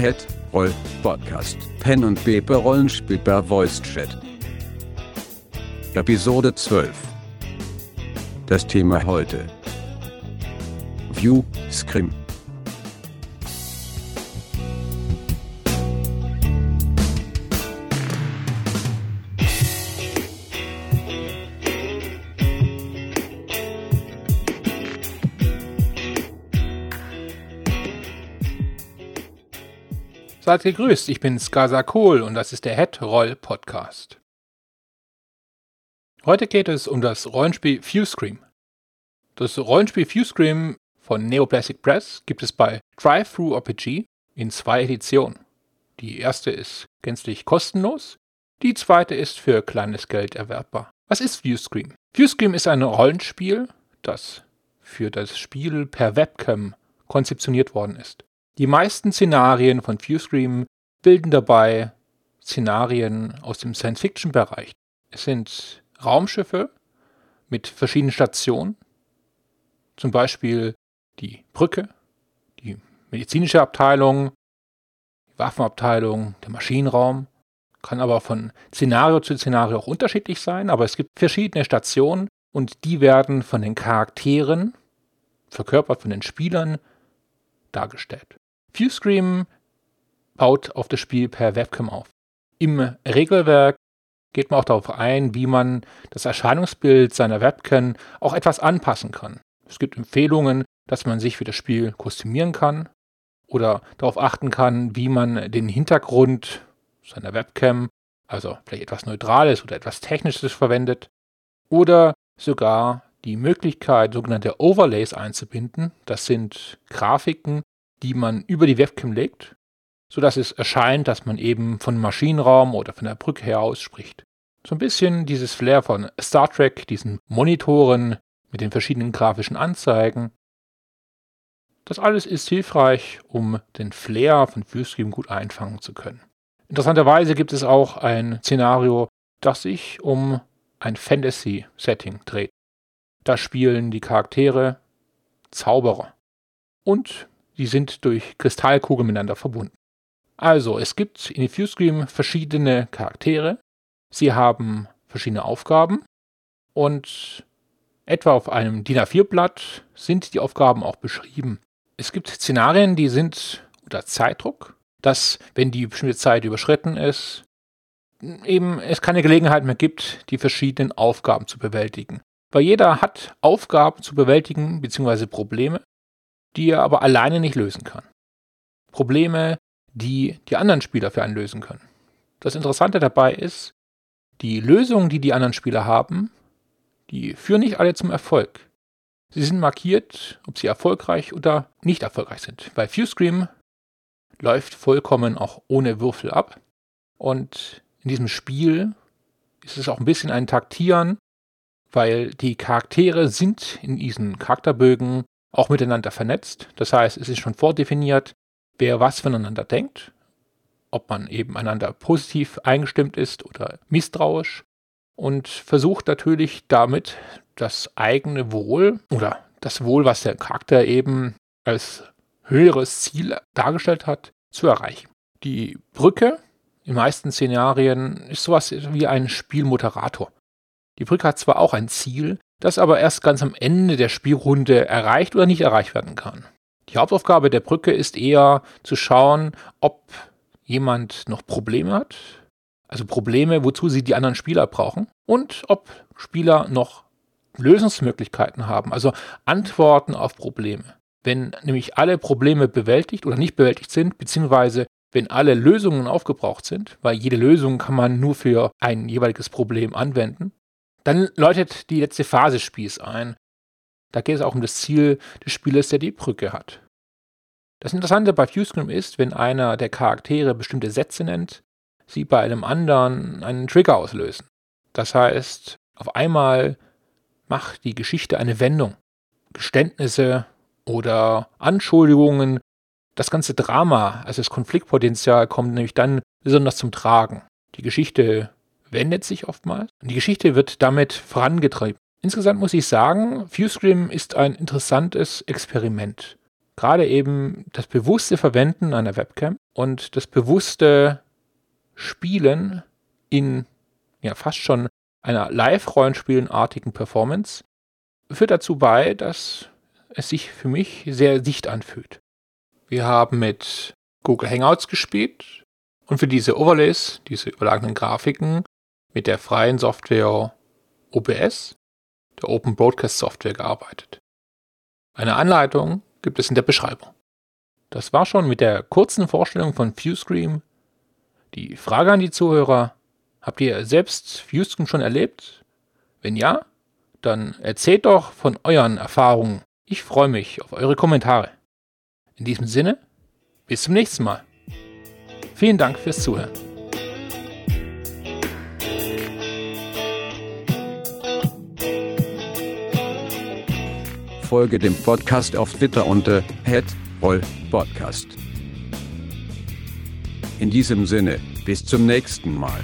Head Roll Podcast Pen und Paper Rollenspiel per Voice Chat. Episode 12. Das Thema heute. View Scrim. Seid gegrüßt, ich bin Skaza Kohl und das ist der Head Roll Podcast. Heute geht es um das Rollenspiel Viewscream. Das Rollenspiel Viewscream von Neoplastic Press gibt es bei Drive-Thru RPG in zwei Editionen. Die erste ist gänzlich kostenlos, die zweite ist für kleines Geld erwerbbar. Was ist Viewscream? Viewscream ist ein Rollenspiel, das für das Spiel per Webcam konzeptioniert worden ist. Die meisten Szenarien von Viewscream bilden dabei Szenarien aus dem Science-Fiction-Bereich. Es sind Raumschiffe mit verschiedenen Stationen, zum Beispiel die Brücke, die medizinische Abteilung, die Waffenabteilung, der Maschinenraum. Kann aber von Szenario zu Szenario auch unterschiedlich sein, aber es gibt verschiedene Stationen und die werden von den Charakteren, verkörpert von den Spielern, dargestellt. Viewscream baut auf das Spiel per Webcam auf. Im Regelwerk geht man auch darauf ein, wie man das Erscheinungsbild seiner Webcam auch etwas anpassen kann. Es gibt Empfehlungen, dass man sich für das Spiel kostümieren kann oder darauf achten kann, wie man den Hintergrund seiner Webcam, also vielleicht etwas Neutrales oder etwas Technisches verwendet oder sogar die Möglichkeit, sogenannte Overlays einzubinden. Das sind Grafiken, die man über die Webcam legt, sodass es erscheint, dass man eben von Maschinenraum oder von der Brücke her aus spricht. So ein bisschen dieses Flair von Star Trek, diesen Monitoren mit den verschiedenen grafischen Anzeigen. Das alles ist hilfreich, um den Flair von Viewstream gut einfangen zu können. Interessanterweise gibt es auch ein Szenario, das sich um ein Fantasy-Setting dreht. Da spielen die Charaktere Zauberer. Und die sind durch Kristallkugeln miteinander verbunden. Also, es gibt in Diffuse verschiedene Charaktere. Sie haben verschiedene Aufgaben und etwa auf einem DIN A4-Blatt sind die Aufgaben auch beschrieben. Es gibt Szenarien, die sind unter Zeitdruck, dass, wenn die bestimmte Zeit überschritten ist, eben es keine Gelegenheit mehr gibt, die verschiedenen Aufgaben zu bewältigen. Weil jeder hat Aufgaben zu bewältigen bzw. Probleme die er aber alleine nicht lösen kann. Probleme, die die anderen Spieler für einen lösen können. Das Interessante dabei ist, die Lösungen, die die anderen Spieler haben, die führen nicht alle zum Erfolg. Sie sind markiert, ob sie erfolgreich oder nicht erfolgreich sind. Weil Viewscream läuft vollkommen auch ohne Würfel ab. Und in diesem Spiel ist es auch ein bisschen ein Taktieren, weil die Charaktere sind in diesen Charakterbögen auch miteinander vernetzt. Das heißt, es ist schon vordefiniert, wer was voneinander denkt, ob man eben einander positiv eingestimmt ist oder misstrauisch und versucht natürlich damit das eigene Wohl oder das Wohl, was der Charakter eben als höheres Ziel dargestellt hat, zu erreichen. Die Brücke in meisten Szenarien ist sowas wie ein Spielmoderator. Die Brücke hat zwar auch ein Ziel, das aber erst ganz am Ende der Spielrunde erreicht oder nicht erreicht werden kann. Die Hauptaufgabe der Brücke ist eher zu schauen, ob jemand noch Probleme hat, also Probleme, wozu sie die anderen Spieler brauchen, und ob Spieler noch Lösungsmöglichkeiten haben, also Antworten auf Probleme. Wenn nämlich alle Probleme bewältigt oder nicht bewältigt sind, beziehungsweise wenn alle Lösungen aufgebraucht sind, weil jede Lösung kann man nur für ein jeweiliges Problem anwenden, dann läutet die letzte Phase Spiels ein. Da geht es auch um das Ziel des Spielers, der die Brücke hat. Das Interessante bei Viewscreen ist, wenn einer der Charaktere bestimmte Sätze nennt, sie bei einem anderen einen Trigger auslösen. Das heißt, auf einmal macht die Geschichte eine Wendung. Geständnisse oder Anschuldigungen, das ganze Drama, also das Konfliktpotenzial kommt nämlich dann besonders zum Tragen. Die Geschichte wendet sich oftmals. Die Geschichte wird damit vorangetrieben. Insgesamt muss ich sagen, Viewscream ist ein interessantes Experiment. Gerade eben das bewusste Verwenden einer Webcam und das bewusste Spielen in ja fast schon einer Live-Rollenspielenartigen Performance führt dazu bei, dass es sich für mich sehr dicht anfühlt. Wir haben mit Google Hangouts gespielt und für diese Overlays, diese überlagenen Grafiken, mit der freien Software OBS, der Open Broadcast Software, gearbeitet. Eine Anleitung gibt es in der Beschreibung. Das war schon mit der kurzen Vorstellung von ViewScreen. Die Frage an die Zuhörer, habt ihr selbst ViewScreen schon erlebt? Wenn ja, dann erzählt doch von euren Erfahrungen. Ich freue mich auf eure Kommentare. In diesem Sinne, bis zum nächsten Mal. Vielen Dank fürs Zuhören. Folge dem Podcast auf Twitter unter @rollpodcast. In diesem Sinne, bis zum nächsten Mal.